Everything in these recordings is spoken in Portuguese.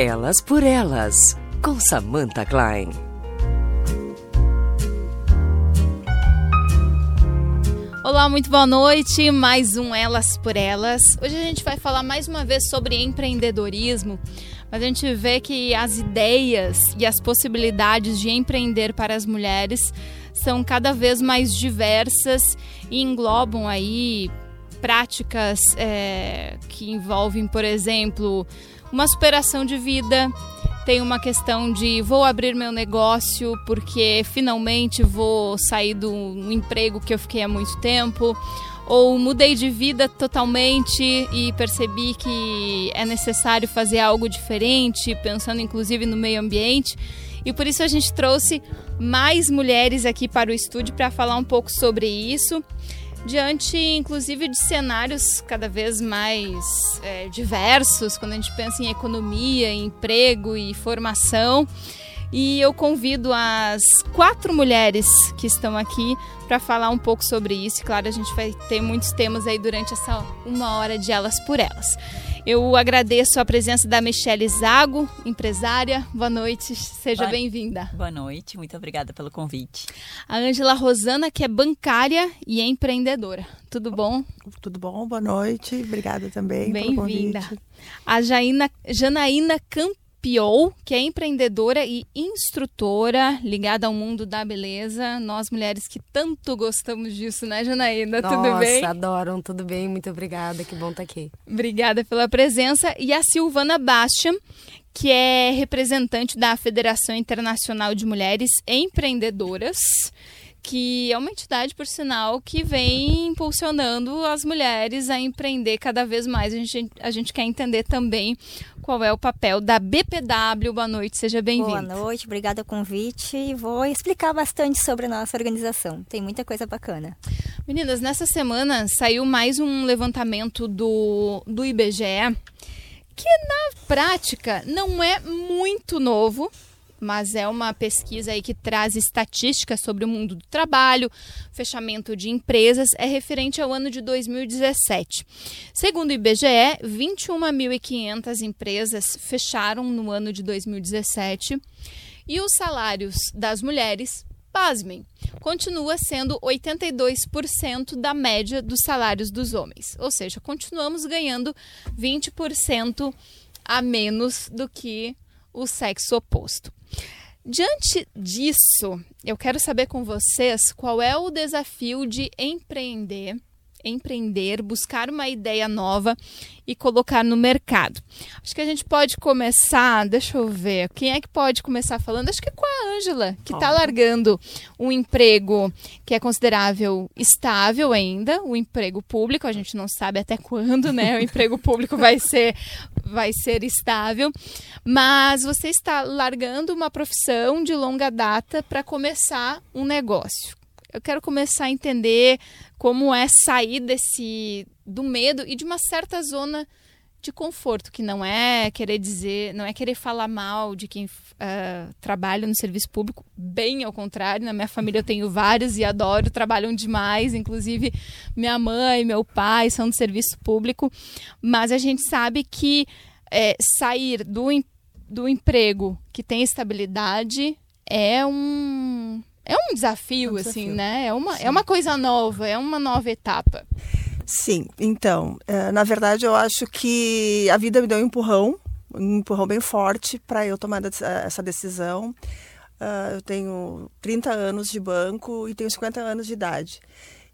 Elas por Elas, com Samantha Klein. Olá, muito boa noite. Mais um Elas por Elas. Hoje a gente vai falar mais uma vez sobre empreendedorismo, mas a gente vê que as ideias e as possibilidades de empreender para as mulheres são cada vez mais diversas e englobam aí práticas é, que envolvem, por exemplo, uma superação de vida, tem uma questão de vou abrir meu negócio porque finalmente vou sair do emprego que eu fiquei há muito tempo, ou mudei de vida totalmente e percebi que é necessário fazer algo diferente, pensando inclusive no meio ambiente. E por isso a gente trouxe mais mulheres aqui para o estúdio para falar um pouco sobre isso diante inclusive de cenários cada vez mais é, diversos, quando a gente pensa em economia, em emprego e formação. E eu convido as quatro mulheres que estão aqui para falar um pouco sobre isso. E claro, a gente vai ter muitos temas aí durante essa uma hora de Elas por Elas. Eu agradeço a presença da Michelle Zago, empresária. Boa noite, seja bem-vinda. Boa noite, muito obrigada pelo convite. A Ângela Rosana, que é bancária e empreendedora. Tudo bom? Tudo bom, boa noite. Obrigada também. Bem-vinda. A Jaina, Janaína Campos Piou, que é empreendedora e instrutora ligada ao mundo da beleza. Nós mulheres que tanto gostamos disso, né, Janaína? Nossa, tudo bem? adoram, tudo bem, muito obrigada, que bom estar tá aqui. Obrigada pela presença. E a Silvana Bastian, que é representante da Federação Internacional de Mulheres Empreendedoras que é uma entidade, por sinal, que vem impulsionando as mulheres a empreender cada vez mais. A gente, a gente quer entender também qual é o papel da BPW. Boa noite, seja bem-vinda. Boa noite, obrigada pelo convite e vou explicar bastante sobre a nossa organização. Tem muita coisa bacana. Meninas, nessa semana saiu mais um levantamento do, do IBGE que na prática não é muito novo, mas é uma pesquisa aí que traz estatísticas sobre o mundo do trabalho, fechamento de empresas, é referente ao ano de 2017. Segundo o IBGE, 21.500 empresas fecharam no ano de 2017 e os salários das mulheres, pasmem, continua sendo 82% da média dos salários dos homens. Ou seja, continuamos ganhando 20% a menos do que o sexo oposto. Diante disso, eu quero saber com vocês qual é o desafio de empreender empreender, buscar uma ideia nova e colocar no mercado. Acho que a gente pode começar, deixa eu ver, quem é que pode começar falando? Acho que com a Ângela, que está largando um emprego que é considerável estável ainda, o emprego público, a gente não sabe até quando, né? O emprego público vai ser vai ser estável, mas você está largando uma profissão de longa data para começar um negócio. Eu quero começar a entender como é sair desse do medo e de uma certa zona de conforto, que não é querer dizer, não é querer falar mal de quem uh, trabalha no serviço público, bem ao contrário, na minha família eu tenho vários e adoro, trabalham demais, inclusive minha mãe, meu pai são do serviço público, mas a gente sabe que é, sair do, do emprego que tem estabilidade é um é um desafio, é um assim, desafio. né? É uma, é uma coisa nova, é uma nova etapa. Sim, então, é, na verdade eu acho que a vida me deu um empurrão, um empurrão bem forte para eu tomar essa decisão. Uh, eu tenho 30 anos de banco e tenho 50 anos de idade.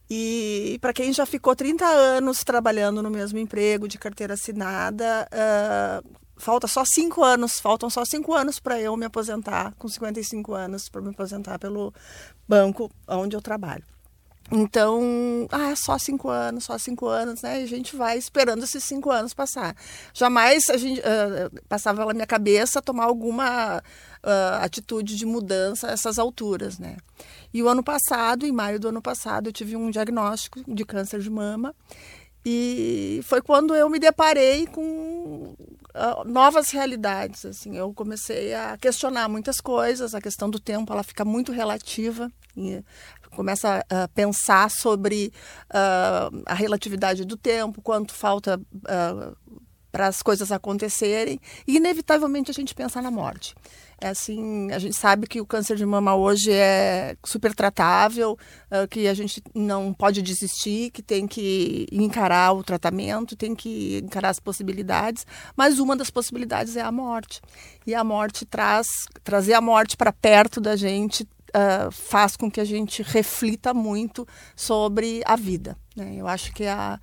E para quem já ficou 30 anos trabalhando no mesmo emprego, de carteira assinada, uh, falta só cinco anos, faltam só cinco anos para eu me aposentar, com 55 anos, para me aposentar pelo banco onde eu trabalho. Então, ah, é só cinco anos, só cinco anos, né? E a gente vai esperando esses cinco anos passar. Jamais a gente uh, passava pela minha cabeça tomar alguma uh, atitude de mudança a essas alturas, né? E o ano passado, em maio do ano passado, eu tive um diagnóstico de câncer de mama e foi quando eu me deparei com uh, novas realidades. Assim, eu comecei a questionar muitas coisas. A questão do tempo ela fica muito relativa. E começa a pensar sobre uh, a relatividade do tempo, quanto falta uh, para as coisas acontecerem e inevitavelmente a gente pensa na morte. É assim, a gente sabe que o câncer de mama hoje é super tratável, uh, que a gente não pode desistir, que tem que encarar o tratamento, tem que encarar as possibilidades, mas uma das possibilidades é a morte. E a morte traz trazer a morte para perto da gente uh, faz com que a gente reflita muito sobre a vida. Né? Eu acho que a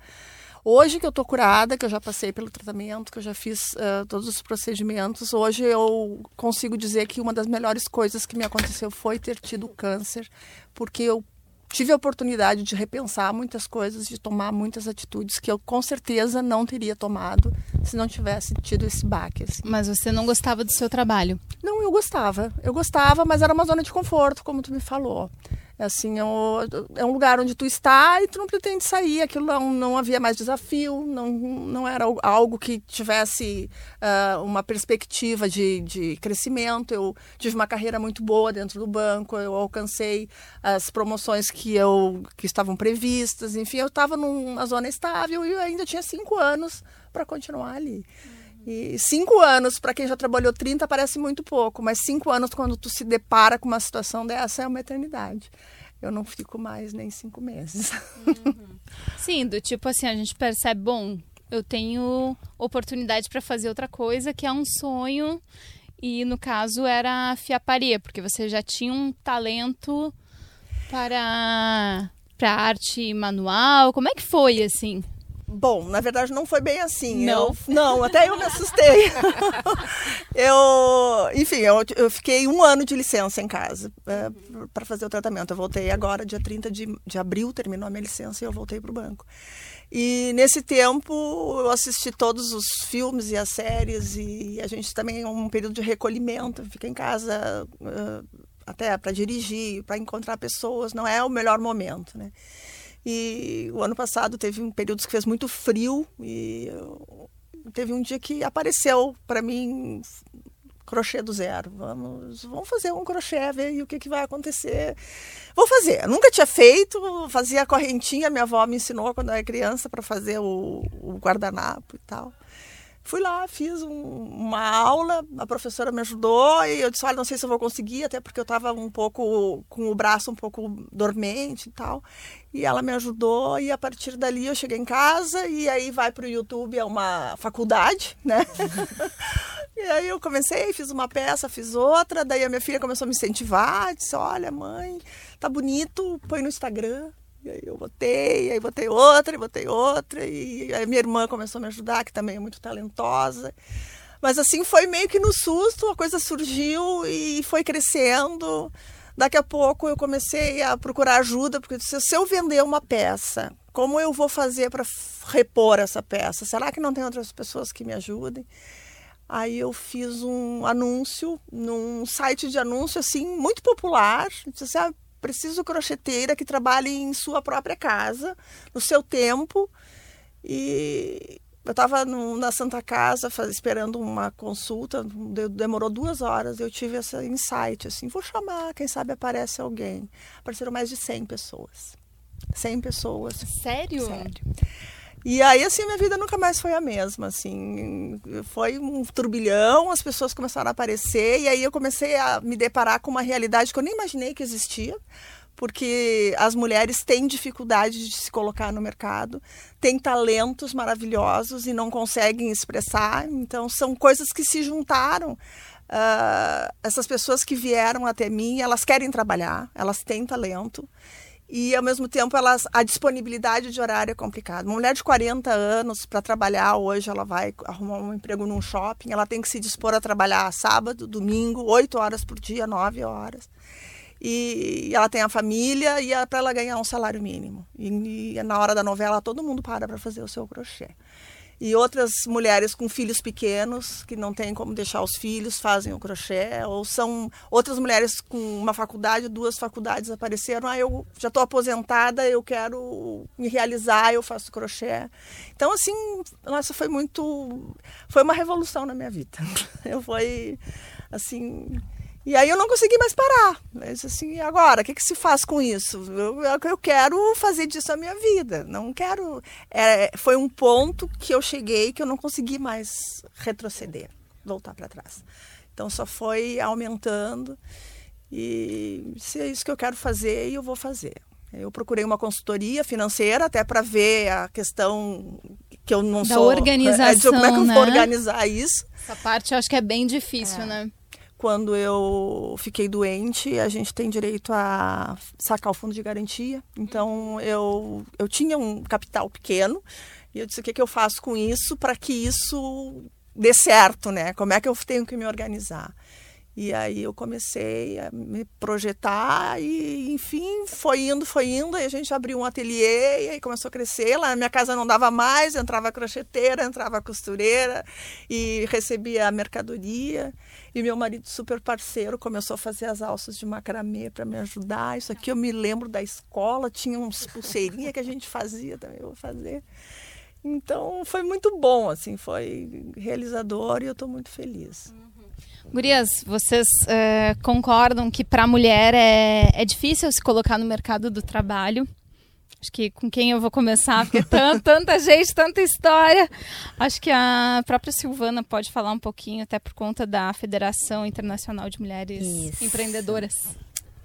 Hoje que eu estou curada, que eu já passei pelo tratamento, que eu já fiz uh, todos os procedimentos, hoje eu consigo dizer que uma das melhores coisas que me aconteceu foi ter tido câncer, porque eu tive a oportunidade de repensar muitas coisas, de tomar muitas atitudes que eu com certeza não teria tomado se não tivesse tido esse baque. Assim. Mas você não gostava do seu trabalho? Não, eu gostava. Eu gostava, mas era uma zona de conforto, como tu me falou. Assim, é um, é um lugar onde tu está e tu não pretende sair. Aquilo não, não havia mais desafio, não, não era algo que tivesse uh, uma perspectiva de, de crescimento. Eu tive uma carreira muito boa dentro do banco, eu alcancei as promoções que, eu, que estavam previstas. Enfim, eu estava numa zona estável e eu ainda tinha cinco anos para continuar ali. E cinco anos, para quem já trabalhou 30, parece muito pouco, mas cinco anos, quando tu se depara com uma situação dessa, é uma eternidade. Eu não fico mais nem cinco meses. Uhum. Sim, do tipo assim, a gente percebe, bom, eu tenho oportunidade para fazer outra coisa que é um sonho, e no caso era a fiaparia, porque você já tinha um talento para, para arte manual. Como é que foi assim? Bom, na verdade não foi bem assim. Não, eu, não até eu me assustei. eu, enfim, eu, eu, fiquei um ano de licença em casa é, para fazer o tratamento. Eu voltei agora, dia 30 de, de abril, terminou a minha licença e eu voltei para o banco. E nesse tempo eu assisti todos os filmes e as séries e a gente também um período de recolhimento, fica em casa uh, até para dirigir, para encontrar pessoas, não é o melhor momento, né? E o ano passado teve um período que fez muito frio e teve um dia que apareceu para mim crochê do zero. Vamos, vamos fazer um crochê, ver o que, que vai acontecer. Vou fazer. Nunca tinha feito, fazia correntinha, minha avó me ensinou quando eu era criança para fazer o, o guardanapo e tal. Fui lá, fiz um, uma aula, a professora me ajudou e eu disse, olha, não sei se eu vou conseguir, até porque eu estava um pouco com o braço um pouco dormente e tal. E ela me ajudou e a partir dali eu cheguei em casa e aí vai para o YouTube, é uma faculdade, né? e aí eu comecei, fiz uma peça, fiz outra, daí a minha filha começou a me incentivar, disse, olha mãe, tá bonito, põe no Instagram. E aí eu botei, aí botei outra, e botei outra, e aí minha irmã começou a me ajudar, que também é muito talentosa. Mas assim, foi meio que no susto, a coisa surgiu e foi crescendo. Daqui a pouco eu comecei a procurar ajuda, porque se eu vender uma peça, como eu vou fazer para repor essa peça? Será que não tem outras pessoas que me ajudem? Aí eu fiz um anúncio num site de anúncio assim muito popular. Disse assim, ah, preciso crocheteira que trabalhe em sua própria casa, no seu tempo. E eu estava na Santa Casa faz, esperando uma consulta, demorou duas horas. Eu tive esse insight, assim, vou chamar, quem sabe aparece alguém. Apareceram mais de 100 pessoas. 100 pessoas. Sério? Sério. E aí, assim, minha vida nunca mais foi a mesma, assim, foi um turbilhão, as pessoas começaram a aparecer, e aí eu comecei a me deparar com uma realidade que eu nem imaginei que existia, porque as mulheres têm dificuldade de se colocar no mercado, têm talentos maravilhosos e não conseguem expressar, então são coisas que se juntaram. Uh, essas pessoas que vieram até mim, elas querem trabalhar, elas têm talento, e ao mesmo tempo elas a disponibilidade de horário é complicada. Uma mulher de 40 anos para trabalhar hoje, ela vai arrumar um emprego num shopping, ela tem que se dispor a trabalhar sábado, domingo, 8 horas por dia, 9 horas. E ela tem a família e é para ela ganhar um salário mínimo. E, e na hora da novela todo mundo para para fazer o seu crochê. E outras mulheres com filhos pequenos, que não têm como deixar os filhos, fazem o crochê. Ou são outras mulheres com uma faculdade, duas faculdades apareceram. Ah, eu já estou aposentada, eu quero me realizar, eu faço crochê. Então, assim, nossa, foi muito. Foi uma revolução na minha vida. Eu foi, assim. E aí eu não consegui mais parar. Disse assim, agora, o que, que se faz com isso? Eu, eu quero fazer disso a minha vida. Não quero. É, foi um ponto que eu cheguei que eu não consegui mais retroceder, voltar para trás. Então só foi aumentando. E se é isso que eu quero fazer, eu vou fazer. Eu procurei uma consultoria financeira até para ver a questão que eu não da sou. organização, é, de como é que eu né? vou organizar isso. Essa parte eu acho que é bem difícil, É. né? Quando eu fiquei doente, a gente tem direito a sacar o fundo de garantia. Então eu, eu tinha um capital pequeno e eu disse o que, que eu faço com isso para que isso dê certo, né? Como é que eu tenho que me organizar? E aí eu comecei a me projetar e, enfim, foi indo, foi indo. Aí a gente abriu um ateliê e aí começou a crescer. Lá na minha casa não dava mais, entrava crocheteira, entrava costureira e recebia a mercadoria. E meu marido, super parceiro, começou a fazer as alças de macramê para me ajudar. Isso aqui eu me lembro da escola, tinha uns pulseirinhas que a gente fazia também, eu vou fazer. Então foi muito bom, assim, foi realizador e eu estou muito feliz. Gurias, vocês eh, concordam que para a mulher é, é difícil se colocar no mercado do trabalho? Acho que com quem eu vou começar, porque tan- tanta gente, tanta história. Acho que a própria Silvana pode falar um pouquinho, até por conta da Federação Internacional de Mulheres Isso. Empreendedoras.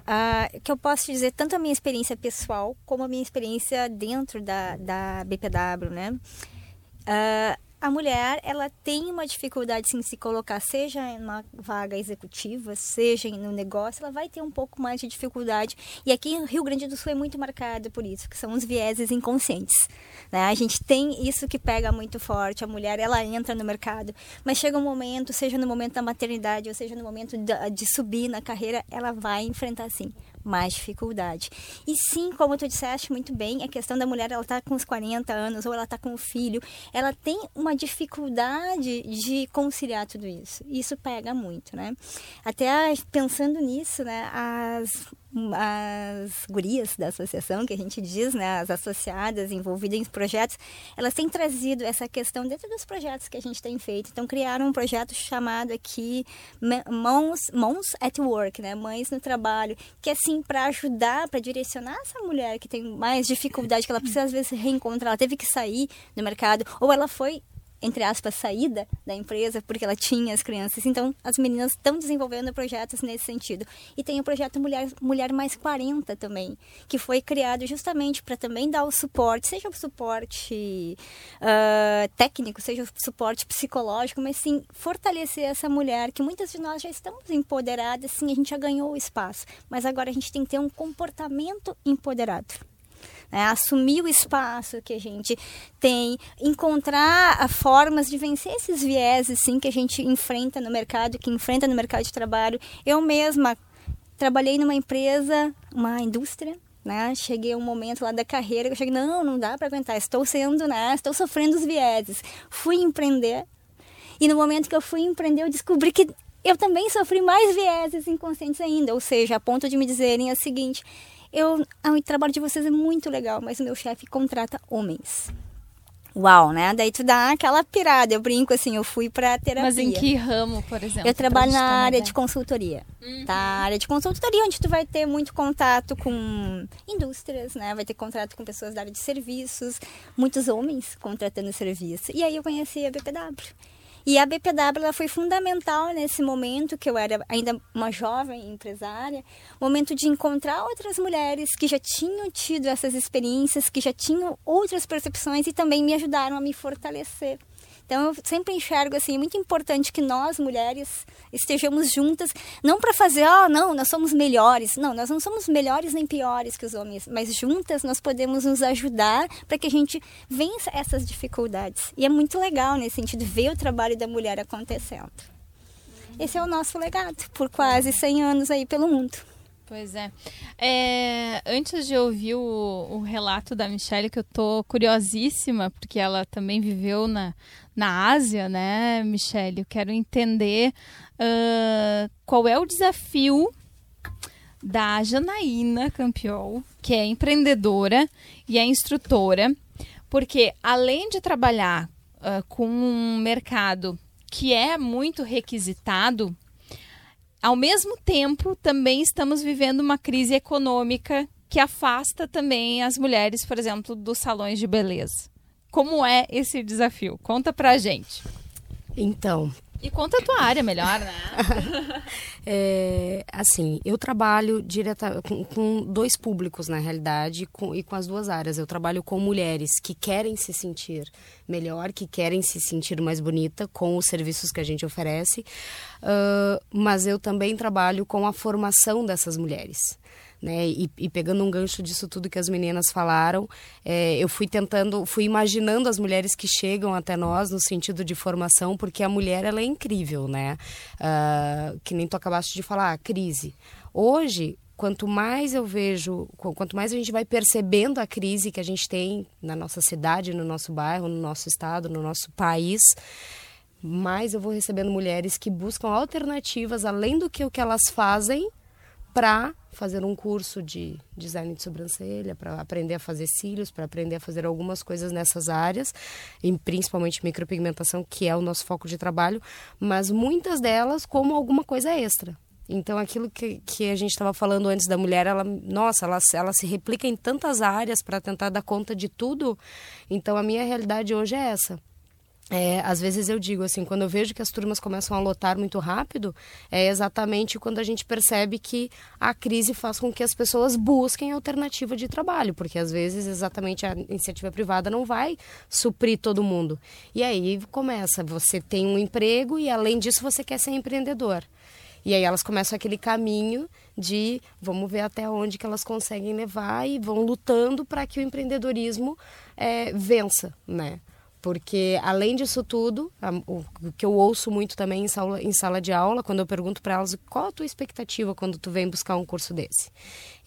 Ah, que eu posso dizer tanto a minha experiência pessoal como a minha experiência dentro da, da BPW, né? Ah, a mulher, ela tem uma dificuldade sim, se colocar, seja em uma vaga executiva, seja no negócio, ela vai ter um pouco mais de dificuldade. E aqui em Rio Grande do Sul é muito marcado por isso, que são os vieses inconscientes. Né? A gente tem isso que pega muito forte. A mulher, ela entra no mercado, mas chega um momento, seja no momento da maternidade, ou seja no momento de subir na carreira, ela vai enfrentar sim mais dificuldade. E sim, como tu disseste muito bem, a questão da mulher, ela tá com os 40 anos ou ela tá com o filho, ela tem uma dificuldade de conciliar tudo isso. Isso pega muito, né? Até pensando nisso, né, as as gurias da associação, que a gente diz, né, as associadas envolvidas em projetos, elas têm trazido essa questão dentro dos projetos que a gente tem feito. Então, criaram um projeto chamado aqui Mãos, Mãos at Work, né, Mães no Trabalho, que é assim, para ajudar, para direcionar essa mulher que tem mais dificuldade, que ela precisa às vezes reencontrar, ela teve que sair do mercado, ou ela foi entre aspas, saída da empresa, porque ela tinha as crianças. Então, as meninas estão desenvolvendo projetos nesse sentido. E tem o projeto Mulher, Mulher Mais 40 também, que foi criado justamente para também dar o suporte, seja o suporte ah, técnico, seja o suporte psicológico, mas sim fortalecer essa mulher, que muitas de nós já estamos empoderadas, sim, a gente já ganhou o espaço, mas agora a gente tem que ter um comportamento empoderado né? assumir o espaço que a gente tem, encontrar ah, formas de vencer esses vieses sim, que a gente enfrenta no mercado, que enfrenta no mercado de trabalho. Eu mesma trabalhei numa empresa, uma indústria, né? Cheguei a um momento lá da carreira que eu cheguei, não, não dá para aguentar, estou sendo, né? Estou sofrendo os vieses. Fui empreender e no momento que eu fui empreender, eu descobri que eu também sofri mais vieses inconscientes ainda, ou seja, a ponto de me dizerem o seguinte: eu, ah, o trabalho de vocês é muito legal, mas o meu chefe contrata homens. Uau, né? Daí tu dá aquela pirada. Eu brinco assim, eu fui pra terapia. Mas em que ramo, por exemplo? Eu trabalho na área de consultoria. Tá? A área de consultoria, onde tu vai ter muito contato com indústrias, né? Vai ter contato com pessoas da área de serviços, muitos homens contratando serviço. E aí eu conheci a BPW. E a BPW ela foi fundamental nesse momento que eu era ainda uma jovem empresária, momento de encontrar outras mulheres que já tinham tido essas experiências, que já tinham outras percepções e também me ajudaram a me fortalecer. Então eu sempre enxergo assim, é muito importante que nós mulheres estejamos juntas, não para fazer, ah, não, nós somos melhores. Não, nós não somos melhores nem piores que os homens, mas juntas nós podemos nos ajudar para que a gente vença essas dificuldades. E é muito legal nesse sentido ver o trabalho da mulher acontecendo. Esse é o nosso legado por quase 100 anos aí pelo mundo. Pois é. É, Antes de ouvir o, o relato da Michelle, que eu tô curiosíssima, porque ela também viveu na, na Ásia, né, Michelle? Eu quero entender ah, qual é o desafio da Janaína Campiol, que é empreendedora e é instrutora, porque além de trabalhar ah, com um mercado que é muito requisitado, ao mesmo tempo, também estamos vivendo uma crise econômica que afasta também as mulheres, por exemplo, dos salões de beleza. Como é esse desafio? Conta pra gente. Então, E conta a tua área melhor, né? É, assim, eu trabalho direta, com, com dois públicos, na realidade, com- e com as duas áreas. Eu trabalho com mulheres que querem se sentir melhor, que querem se sentir mais bonita com os serviços que a gente oferece, ah, mas eu também trabalho com a formação dessas mulheres. Né? E, e pegando um gancho disso tudo que as meninas falaram, é, eu fui tentando, fui imaginando as mulheres que chegam até nós no sentido de formação, porque a mulher ela é incrível, né? Ah, que nem tu acabaste de falar, a crise. Hoje, quanto mais eu vejo, qu- quanto mais a gente vai percebendo a crise que a gente tem na nossa cidade, no nosso bairro, no nosso estado, no nosso país, mais eu vou recebendo mulheres que buscam alternativas além do que o que elas fazem para fazer um curso de design de sobrancelha, para aprender a fazer cílios, para aprender a fazer algumas coisas nessas áreas, e principalmente micropigmentação, que é o nosso foco de trabalho, mas muitas delas como alguma coisa extra. Então, aquilo que, que a gente estava falando antes da mulher, ela, nossa, ela, ela se replica em tantas áreas para tentar dar conta de tudo. Então, a minha realidade hoje é essa. É, às vezes eu digo assim, quando eu vejo que as turmas começam a lotar muito rápido, é exatamente quando a gente percebe que a crise faz com que as pessoas busquem alternativa de trabalho, porque às vezes exatamente a iniciativa privada não vai suprir todo mundo. E aí começa, você tem um emprego e além disso você quer ser empreendedor. E aí elas começam aquele caminho de vamos ver até onde que elas conseguem levar e vão lutando para que o empreendedorismo é, vença, né? Porque, além disso tudo, a- o o que eu ouço muito também em sala, em sala de aula, quando eu pergunto para elas qual a tua expectativa quando tu vem buscar um curso desse.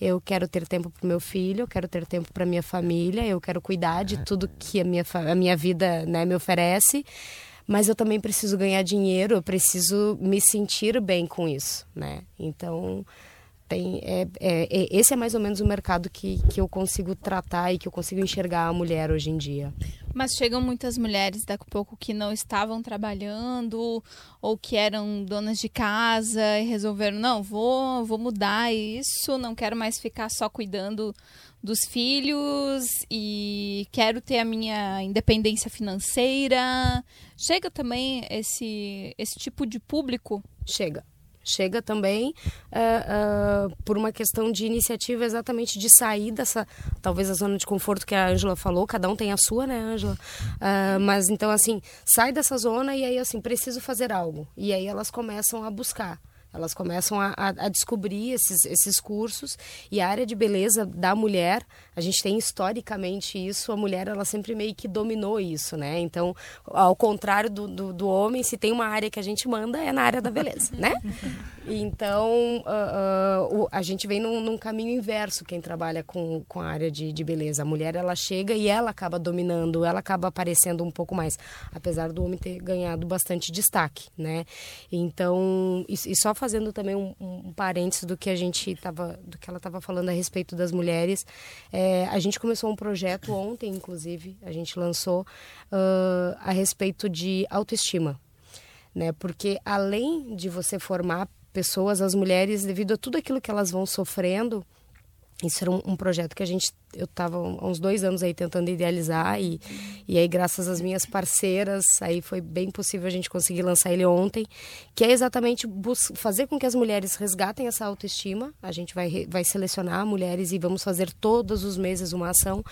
Eu quero ter tempo para meu filho, eu quero ter tempo para minha família, eu quero cuidar de tudo que a minha, a minha vida né, me oferece, mas eu também preciso ganhar dinheiro, eu preciso me sentir bem com isso, né? Então, tem, é, é- é- esse é mais ou menos o mercado que, que eu consigo tratar e que eu consigo enxergar a mulher hoje em dia. Mas chegam muitas mulheres daqui a pouco que não estavam trabalhando ou que eram donas de casa e resolveram, não, vou, vou mudar isso, não quero mais ficar só cuidando dos filhos e quero ter a minha independência financeira. Chega também esse, esse tipo de público? Chega. Chega também ah, ah, por uma questão de iniciativa exatamente de sair dessa, talvez a zona de conforto que a Ângela falou, cada um tem a sua, né, Ângela? Ah, mas então, assim, sai dessa zona e aí, assim, preciso fazer algo. E aí elas começam a buscar. Elas começam a, a, a descobrir esses, esses cursos e a área de beleza da mulher, a gente tem historicamente isso, a mulher ela sempre meio que dominou isso, né? Então, ao contrário do, do, do homem, se tem uma área que a gente manda é na área da beleza, né? Então, ah, o- a gente vem num, num caminho inverso quem trabalha com, com a área de, de beleza. A mulher, ela chega e ela acaba dominando, ela acaba aparecendo um pouco mais, apesar do homem ter ganhado bastante destaque, né? Então, e, e só fazendo também um, um parênteses do que a gente tava, do que ela estava falando a respeito das mulheres, é, a gente começou um projeto ontem, inclusive, a gente lançou ah, a respeito de autoestima né? Porque além de você formar pessoas, as mulheres, devido a tudo aquilo que elas vão sofrendo, isso era um, um projeto que a gente, eu estava há uns dois anos aí tentando idealizar e, e aí graças às minhas parceiras, aí foi bem possível a gente conseguir lançar ele ontem, que é exatamente fazer com que as mulheres resgatem essa autoestima. A gente vai, vai selecionar mulheres e vamos fazer todos os meses uma ação.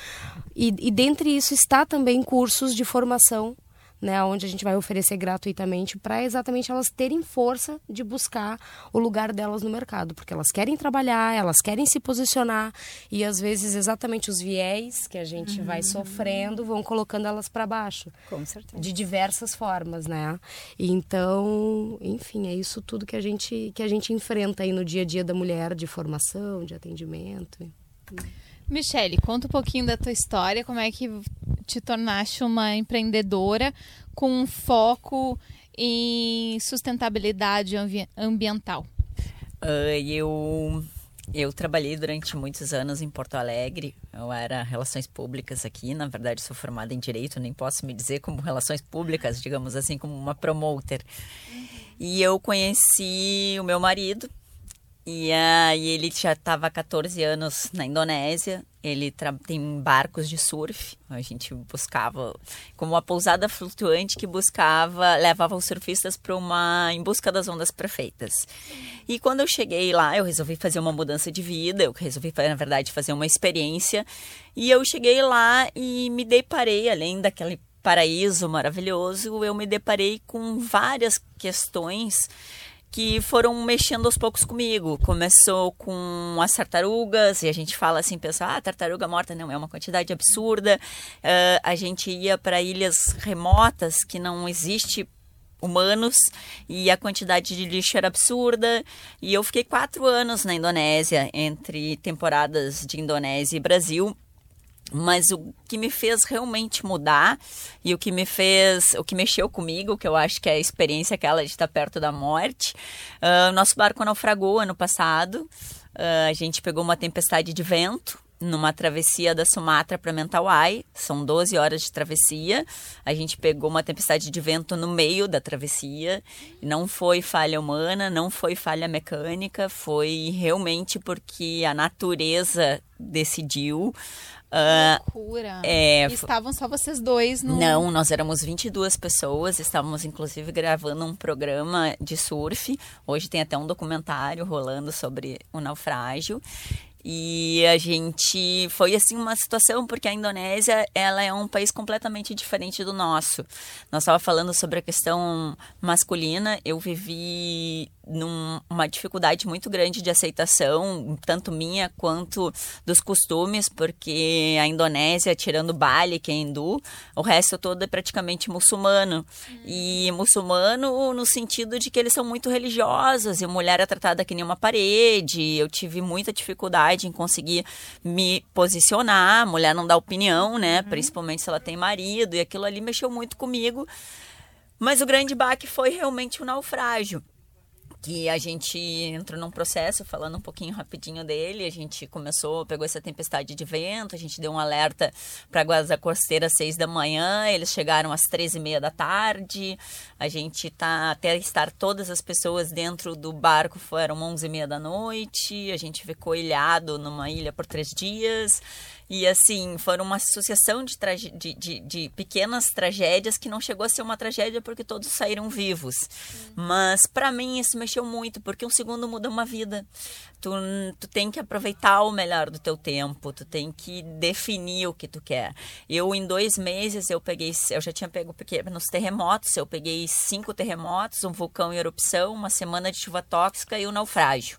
E, e dentre isso está também cursos de formação né, onde a gente vai oferecer gratuitamente para exatamente elas terem força de buscar o lugar delas no mercado, porque elas querem trabalhar, elas querem se posicionar e às vezes exatamente os viés que a gente vai sofrendo vão colocando elas para baixo Com certeza. de diversas formas, né? Então, enfim, é isso tudo que a gente que a gente enfrenta aí no dia a dia da mulher, de formação, de atendimento. Michele, conta um pouquinho da tua história, como é que te tornaste uma empreendedora com um foco em sustentabilidade ambi- ambiental. Ah, eu, eu trabalhei durante muitos anos em Porto Alegre. Eu era relações públicas aqui. Na verdade, sou formada em direito, nem posso me dizer como relações públicas, digamos assim, como uma promoter. E eu conheci o meu marido, e aí ele já estava há 14 anos na Indonésia. Ele tem barcos de surf. A gente buscava como uma pousada flutuante que buscava, levava os surfistas para uma em busca das ondas perfeitas. E quando eu cheguei lá, eu resolvi fazer uma mudança de vida, eu resolvi na verdade fazer uma experiência. E eu cheguei lá e me deparei além daquele paraíso maravilhoso, eu me deparei com várias questões que foram mexendo aos poucos comigo. Começou com as tartarugas, e a gente fala assim, pensa, ah, tartaruga morta, não, é uma quantidade absurda. Uh, a gente ia para ilhas remotas que não existe humanos e a quantidade de lixo era absurda. E eu fiquei quatro anos na Indonésia, entre temporadas de Indonésia e Brasil. Mas o que me fez realmente mudar e o que me fez, o que mexeu comigo, que eu acho que é a experiência aquela de estar perto da morte, uh, nosso barco naufragou ano passado. Uh, a gente pegou uma tempestade de vento numa travessia da Sumatra para Mentawai. São 12 horas de travessia. A gente pegou uma tempestade de vento no meio da travessia. Não foi falha humana, não foi falha mecânica, foi realmente porque a natureza decidiu. Uh, loucura. É, estavam só vocês dois no... Não, nós éramos 22 pessoas, estávamos inclusive gravando um programa de surf. Hoje tem até um documentário rolando sobre o naufrágio. E a gente foi assim uma situação porque a Indonésia ela é um país completamente diferente do nosso. Nós estava falando sobre a questão masculina. Eu vivi numa dificuldade muito grande de aceitação, tanto minha quanto dos costumes, porque a Indonésia, tirando Bali, que é hindu, o resto todo é praticamente muçulmano. E muçulmano no sentido de que eles são muito religiosos, e mulher é tratada que nem uma parede. Eu tive muita dificuldade em conseguir me posicionar, a mulher não dá opinião, né? Uhum. Principalmente se ela tem marido, e aquilo ali mexeu muito comigo. Mas o grande baque foi realmente o naufrágio que a gente entrou num processo, falando um pouquinho rapidinho dele, a gente começou, pegou essa tempestade de vento, a gente deu um alerta para Guarda Costeira às seis da manhã, eles chegaram às treze e meia da tarde, a gente tá, até estar todas as pessoas dentro do barco foram onze e meia da noite, a gente ficou ilhado numa ilha por três dias, e assim, foram uma associação de, de, de, de, pequenas tragédias que não chegou a ser uma tragédia porque todos saíram vivos. Mas para mim isso mexeu muito, porque um segundo muda uma vida. Tu, tu tem que aproveitar o melhor do teu tempo, tu tem que definir o que tu quer. Eu, em dois meses, eu peguei, eu já tinha pego nos terremotos, eu peguei cinco terremotos, um vulcão em erupção, uma semana de chuva tóxica e um naufrágio.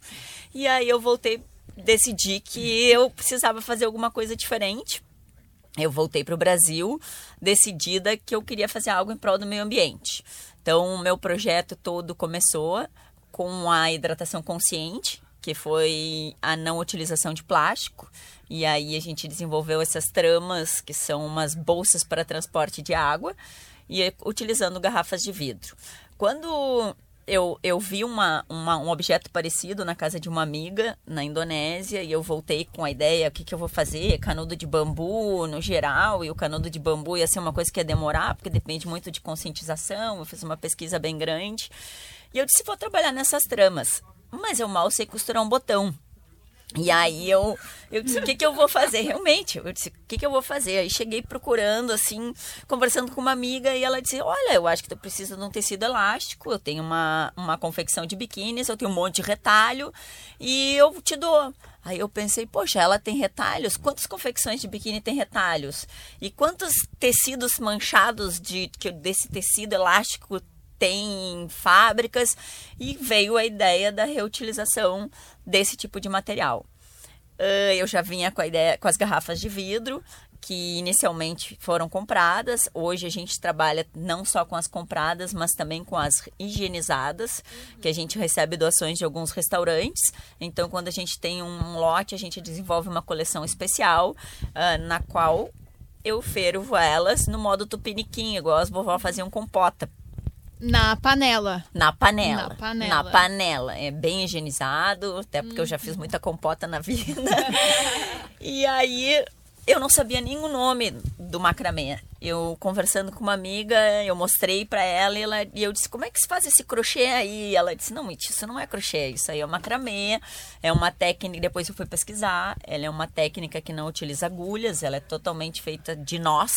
E aí eu voltei decidi que eu precisava fazer alguma coisa diferente. Eu voltei para o Brasil decidida que eu queria fazer algo em prol do meio ambiente. Então, o meu projeto todo começou com a hidratação consciente, que foi a não utilização de plástico. E aí a gente desenvolveu essas tramas, que são umas bolsas para transporte de água, e utilizando garrafas de vidro. Quando eu, eu vi uma, uma, um objeto parecido na casa de uma amiga na Indonésia e eu voltei com a ideia, o que, que eu vou fazer? Canudo de bambu no geral, e o canudo de bambu ia ser uma coisa que ia demorar, porque depende muito de conscientização, eu fiz uma pesquisa bem grande. E eu disse, vou trabalhar nessas tramas. Mas eu mal sei costurar um botão. E aí eu, eu disse, o que, que eu vou fazer? Realmente, eu disse, o que, que eu vou fazer? Aí cheguei procurando, assim, conversando com uma amiga e ela disse, olha, eu acho que tu precisa de um tecido elástico, eu tenho uma, uma confecção de biquínis, eu tenho um monte de retalho e eu te dou. Aí eu pensei, poxa, ela tem retalhos? Quantas confecções de biquíni tem retalhos? E quantos tecidos manchados de, desse tecido elástico tem fábricas e veio a ideia da reutilização desse tipo de material. Uh, eu já vinha com a ideia com as garrafas de vidro que inicialmente foram compradas. Hoje a gente trabalha não só com as compradas, mas também com as higienizadas, que a gente recebe doações de alguns restaurantes. Então, quando a gente tem um lote, a gente desenvolve uma coleção especial uh, na qual eu fervo elas no modo tupiniquim, igual as vovó faziam compota. Na panela. Na panela. Na panela. Na panela. É bem higienizado, até porque hum. eu já fiz muita compota na vida. e aí eu não sabia nem o nome do macramê. Eu conversando com uma amiga, eu mostrei para ela e, ela e eu disse: "Como é que se faz esse crochê aí?" E ela disse: "Não, isso não é crochê, isso aí é macramê, é uma técnica, depois eu fui pesquisar, ela é uma técnica que não utiliza agulhas, ela é totalmente feita de nós,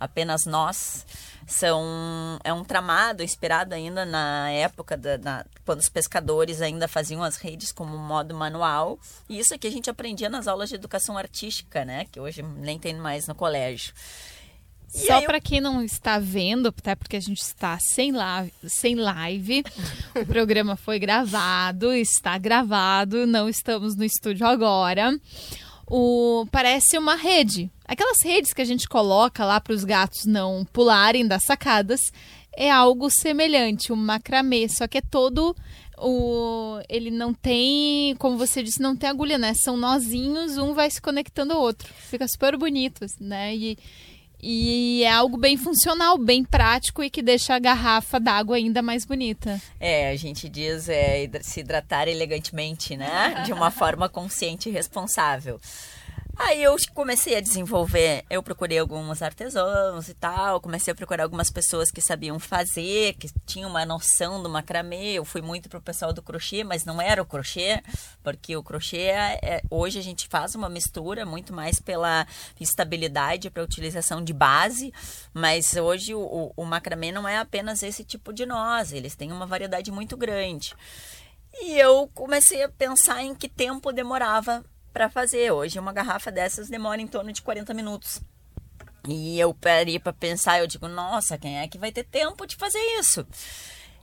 apenas nós são é um tramado inspirado ainda na época da, na, quando os pescadores ainda faziam as redes como modo manual. E isso aqui a gente aprendia nas aulas de educação artística né? Que hoje nem tem mais no colégio. E Só para eu... quem não está vendo, até porque a gente está sem, live, sem live, o programa foi gravado, está gravado, não estamos no estúdio agora. O, parece uma rede, Aquelas redes que a gente coloca lá para os gatos não pularem das sacadas é algo semelhante, um macramê, só que é todo o ele não tem, como você disse, não tem agulha, né? São nozinhos, um vai se conectando ao outro. Fica super bonito, né? E, e é algo bem funcional, bem prático e que deixa a garrafa d'água ainda mais bonita. É, a gente diz é, se hidratar elegantemente, né? De uma forma consciente e responsável. Aí eu comecei a desenvolver, eu procurei alguns artesãos e tal, comecei a procurar algumas pessoas que sabiam fazer, que tinham uma noção do macramê. Eu fui muito pro pessoal do crochê, mas não era o crochê, porque o crochê é, é hoje a gente faz uma mistura muito mais pela estabilidade para utilização de base, mas hoje o, o macramê não é apenas esse tipo de nós, eles têm uma variedade muito grande. E eu comecei a pensar em que tempo demorava para fazer. Hoje uma garrafa dessas demora em torno de 40 minutos. E eu parei para pensar, eu digo, nossa, quem é que vai ter tempo de fazer isso?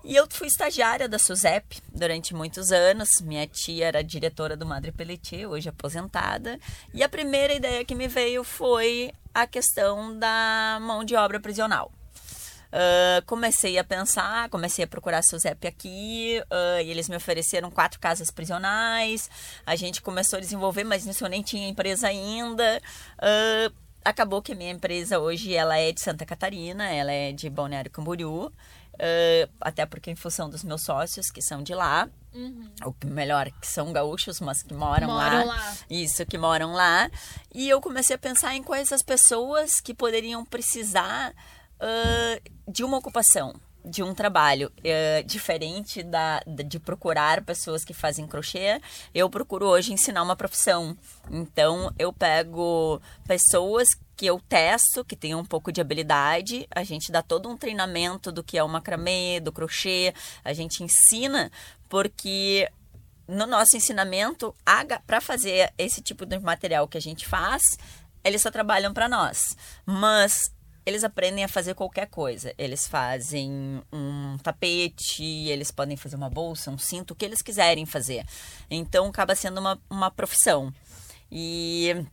E eu fui estagiária da SUSEP durante muitos anos. Minha tia era diretora do Madre Pelletier, hoje aposentada. E a primeira ideia que me veio foi a questão da mão de obra prisional. Uh, comecei a pensar, comecei a procurar SUSEP aqui, uh, e eles me ofereceram quatro casas prisionais. A gente começou a desenvolver, mas nisso eu nem tinha empresa ainda. Uh, acabou que a minha empresa hoje ela é de Santa Catarina, ela é de Balneário Camboriú. até porque em função dos meus sócios que são de lá, Uhum. Ou melhor, que são gaúchos, mas que moram, moram lá. lá. Isso, que moram lá. E eu comecei a pensar em quais as pessoas que poderiam precisar uh, de uma ocupação, de um trabalho uh, diferente da, de procurar pessoas que fazem crochê, eu procuro hoje ensinar uma profissão. Então, eu pego pessoas que eu testo, que tem um pouco de habilidade, a gente dá todo um treinamento do que é o macramê, do crochê, a gente ensina, porque no nosso ensinamento, para fazer esse tipo de material que a gente faz, eles só trabalham para nós. Mas eles aprendem a fazer qualquer coisa. Eles fazem um tapete, eles podem fazer uma bolsa, um cinto, o que eles quiserem fazer. Então acaba sendo uma, uma profissão. E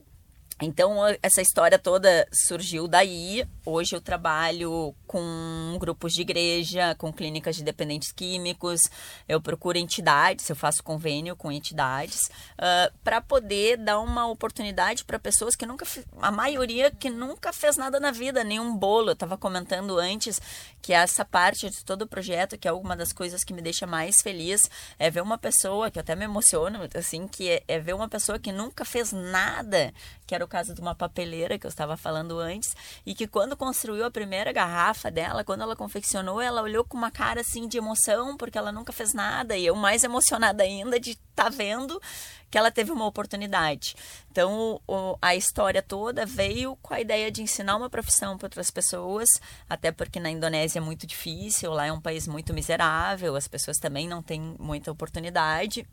então, essa história toda surgiu daí. Hoje eu trabalho com grupos de igreja, com clínicas de dependentes químicos. Eu procuro entidades, eu faço convênio com entidades, uh, para poder dar uma oportunidade para pessoas que nunca, a maioria que nunca fez nada na vida, nenhum bolo. Eu estava comentando antes que essa parte de todo o projeto, que é uma das coisas que me deixa mais feliz, é ver uma pessoa, que até me emociona, assim, que é, é ver uma pessoa que nunca fez nada, que era o caso de uma papeleira que eu estava falando antes, e que quando construiu a primeira garrafa dela, quando ela confeccionou, ela olhou com uma cara assim de emoção, porque ela nunca fez nada, e eu mais emocionada ainda de estar tá vendo que ela teve uma oportunidade. Então, o, a história toda veio com a ideia de ensinar uma profissão para outras pessoas, até porque na Indonésia é muito difícil, lá é um país muito miserável, as pessoas também não têm muita oportunidade.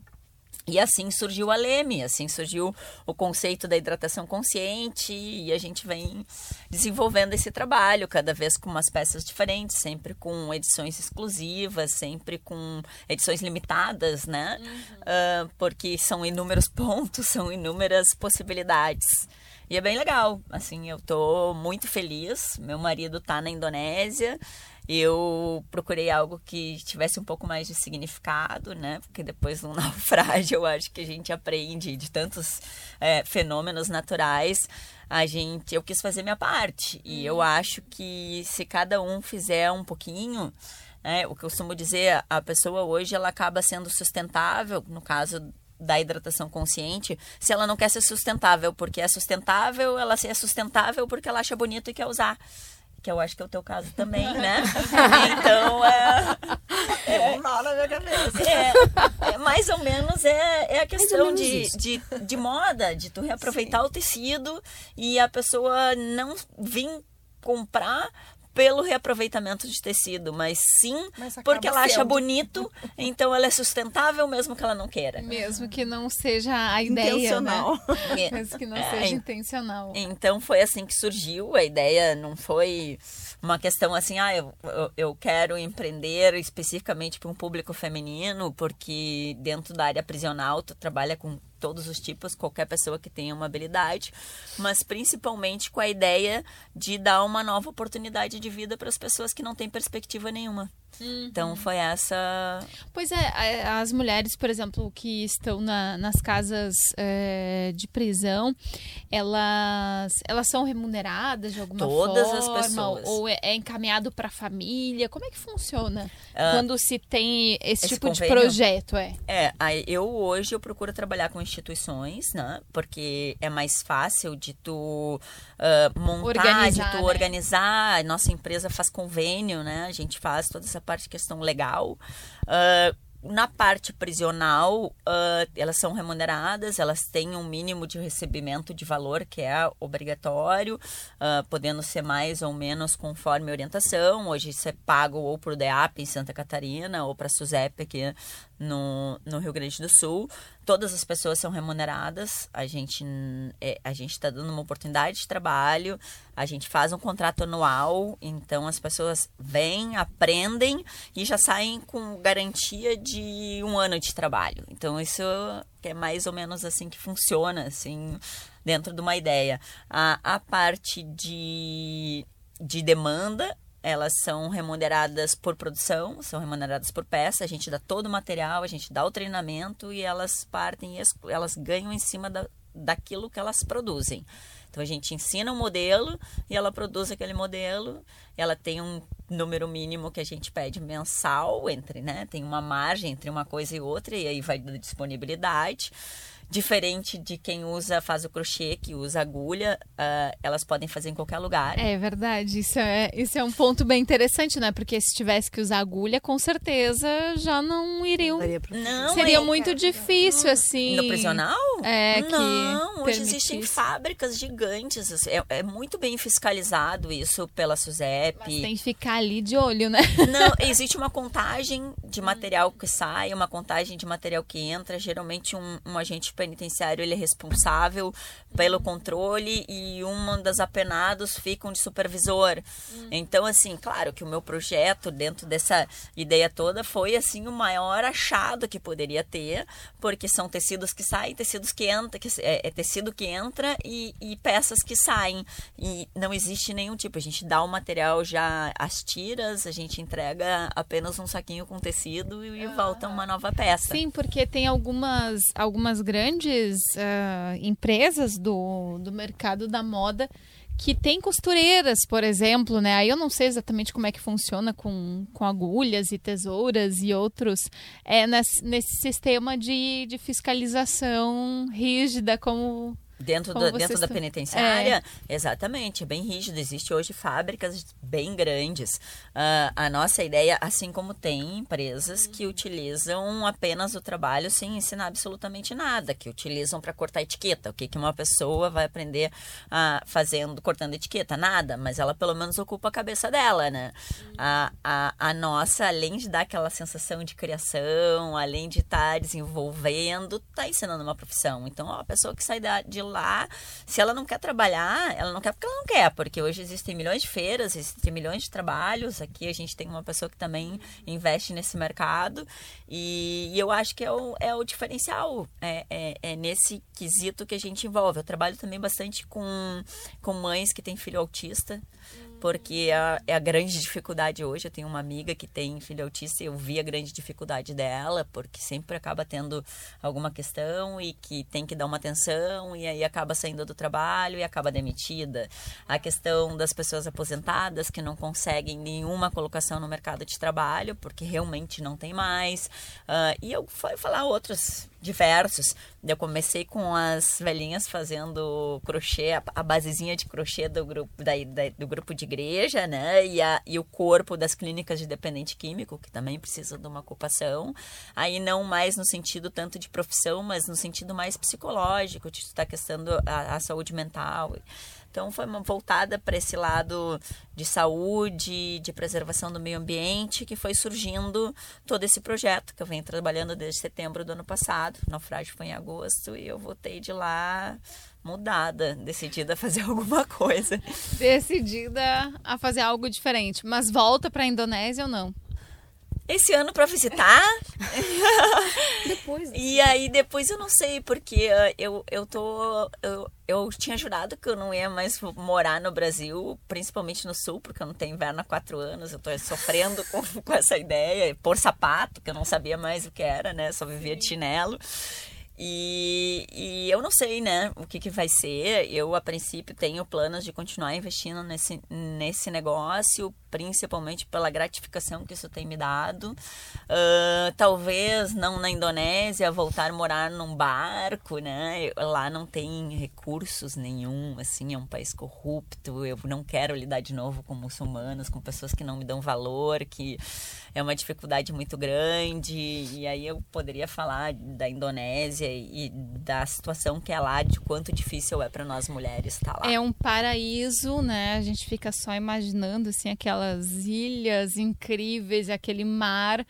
E assim surgiu a Leme, assim surgiu o conceito da hidratação consciente e a gente vem desenvolvendo esse trabalho, cada vez com umas peças diferentes, sempre com edições exclusivas, sempre com edições limitadas, né? Uhum. Uh, porque são inúmeros pontos, são inúmeras possibilidades. E é bem legal, assim, eu tô muito feliz. Meu marido tá na Indonésia, eu procurei algo que tivesse um pouco mais de significado, né? Porque depois do naufrágio eu acho que a gente aprende de tantos é, fenômenos naturais. A gente, eu quis fazer minha parte e eu uhum. acho que se cada um fizer um pouquinho, né? O que eu costumo dizer, a pessoa hoje ela acaba sendo sustentável, no caso da hidratação consciente se ela não quer ser sustentável, porque é sustentável, ela é sustentável porque ela acha bonito e quer usar que eu acho que é o teu caso também, né? então, é, é, um nó na minha cabeça. É, é, mais ou menos é, é a questão de, de, de moda, de tu reaproveitar Sim. o tecido e a pessoa não vir comprar pelo reaproveitamento de tecido, mas sim mas porque ela sendo. acha bonito, então ela é sustentável mesmo que ela não queira. Mesmo que não seja a ideia, intencional. né? Mesmo que não é, seja intencional. Então foi assim que surgiu, a ideia não foi uma questão assim, ah, eu, eu, eu quero empreender especificamente para um público feminino, porque dentro da área prisional tu trabalha com todos os tipos, qualquer pessoa que tenha uma habilidade, mas principalmente com a ideia de dar uma nova oportunidade de vida para as pessoas que não têm perspectiva nenhuma. Uhum. Então foi essa. Pois é, as mulheres, por exemplo, que estão na, nas casas é, de prisão, elas, elas são remuneradas de alguma Todas forma? Todas as pessoas. Ou é, é encaminhado para a família? Como é que funciona uh, quando se tem esse, esse tipo convênio? de projeto? É, é eu hoje eu procuro trabalhar com instituições, né? Porque é mais fácil de tu uh, montar, organizar, de tu né? organizar. Nossa empresa faz convênio, né? A gente faz toda essa parte de questão legal. Uh, na parte prisional, uh, elas são remuneradas, elas têm um mínimo de recebimento de valor que é obrigatório, uh, podendo ser mais ou menos conforme a orientação. Hoje isso é pago ou para o DEAP em Santa Catarina ou para a SUSEP aqui no, no Rio Grande do Sul todas as pessoas são remuneradas, a gente é, a gente está dando uma oportunidade de trabalho, a gente faz um contrato anual, então as pessoas vêm, aprendem e já saem com garantia de um ano de trabalho. Então isso é mais ou menos assim que funciona, assim, dentro de uma ideia. A, a parte de, de demanda elas são remuneradas por produção, são remuneradas por peça, a gente dá todo o material, a gente dá o treinamento e elas partem e elas ganham em cima da, daquilo que elas produzem. Então a gente ensina um modelo e ela produz aquele modelo, ela tem um número mínimo que a gente pede mensal entre, né? Tem uma margem entre uma coisa e outra e aí vai da disponibilidade. Diferente de quem usa, faz o crochê, que usa agulha, uh, elas podem fazer em qualquer lugar. É verdade, isso é, isso é um ponto bem interessante, né? Porque se tivesse que usar agulha, com certeza já não iriam. Não, Seria é, muito difícil, não. assim. No prisional? É, não, hoje existem fábricas gigantes. Assim, é, é, muito bem fiscalizado isso pela SUSEP. Mas tem que ficar ali de olho, né? Não, existe uma contagem de material que sai, uma contagem de material que entra. Geralmente um, um agente penitenciário ele é responsável pelo controle e uma das apenados ficam de supervisor. Hum. Então, assim, claro que o meu projeto dentro dessa ideia toda foi assim o maior achado que poderia ter, porque são tecidos que saem, tecidos que entram, que é, é tecido que entra e, e, peças que saem. E não existe nenhum tipo. A gente dá o material já as tiras, a gente entrega apenas um saquinho com tecido e, e volta uma nova peça. Sim, porque tem algumas, algumas grandes grandes uh, empresas do, do mercado da moda que tem costureiras, por exemplo, né? Aí eu não sei exatamente como é que funciona com, com agulhas e tesouras e outros é nesse, nesse sistema de, de fiscalização rígida como Dentro, da, dentro da penitenciária, é. exatamente, é bem rígido. Existe hoje fábricas bem grandes. Uh, a nossa ideia, assim como tem empresas que utilizam apenas o trabalho sem ensinar absolutamente nada, que utilizam para cortar etiqueta. O que, que uma pessoa vai aprender uh, fazendo, cortando etiqueta? Nada, mas ela pelo menos ocupa a cabeça dela, né? A, a, a nossa, além de dar aquela sensação de criação, além de estar tá desenvolvendo, está ensinando uma profissão. Então, ó, a pessoa que sai da, de lá. Se ela não quer trabalhar, ela não quer porque ela não quer, porque hoje existem milhões de feiras, existem milhões de trabalhos. Aqui a gente tem uma pessoa que também investe nesse mercado. E, e eu acho que é o, é o diferencial. É, é, é, nesse quesito que a gente envolve. Eu trabalho também bastante com, com mães que têm filho autista. Porque é a, é a grande dificuldade hoje. Eu tenho uma amiga que tem filho autista e eu vi a grande dificuldade dela, porque sempre acaba tendo alguma questão e que tem que dar uma atenção e aí acaba saindo do trabalho e acaba demitida. A questão das pessoas aposentadas que não conseguem nenhuma colocação no mercado de trabalho, porque realmente não tem mais. Uh, e eu fui falar outros diversos. Eu comecei com as velhinhas fazendo crochê, a, a basezinha de crochê do grupo, da, da, do grupo de igreja, né? E, a, e o corpo das clínicas de dependente químico, que também precisa de uma ocupação. Aí não mais no sentido tanto de profissão, mas no sentido mais psicológico, de estar questando a, a saúde mental. Então foi uma voltada para esse lado de saúde, de preservação do meio ambiente, que foi surgindo todo esse projeto que eu venho trabalhando desde setembro do ano passado. O naufrágio foi em agosto e eu voltei de lá mudada, decidida a fazer alguma coisa. Decidida a fazer algo diferente, mas volta para a Indonésia ou não? esse ano para visitar. depois. E aí depois eu não sei, porque uh, eu, eu tô. Eu, eu tinha jurado que eu não ia mais morar no Brasil, principalmente no sul, porque eu não tenho inverno há quatro anos. Eu tô sofrendo com, com essa ideia. Por sapato, que eu não sabia mais o que era, né? Só vivia de chinelo. E, e, eu não sei, né, o que, que vai ser. Eu, a princípio, tenho planos de continuar investindo nesse, nesse negócio, principalmente pela gratificação que isso tem me dado. Uh, talvez não na Indonésia, voltar a morar num barco, né? Lá não tem recursos nenhum, assim, é um país corrupto. Eu não quero lidar de novo com muçulmanos, com pessoas que não me dão valor, que é uma dificuldade muito grande. E aí eu poderia falar da Indonésia e da situação que é lá, de quanto difícil é para nós mulheres estar tá lá. É um paraíso, né? A gente fica só imaginando assim aquelas ilhas incríveis, aquele mar.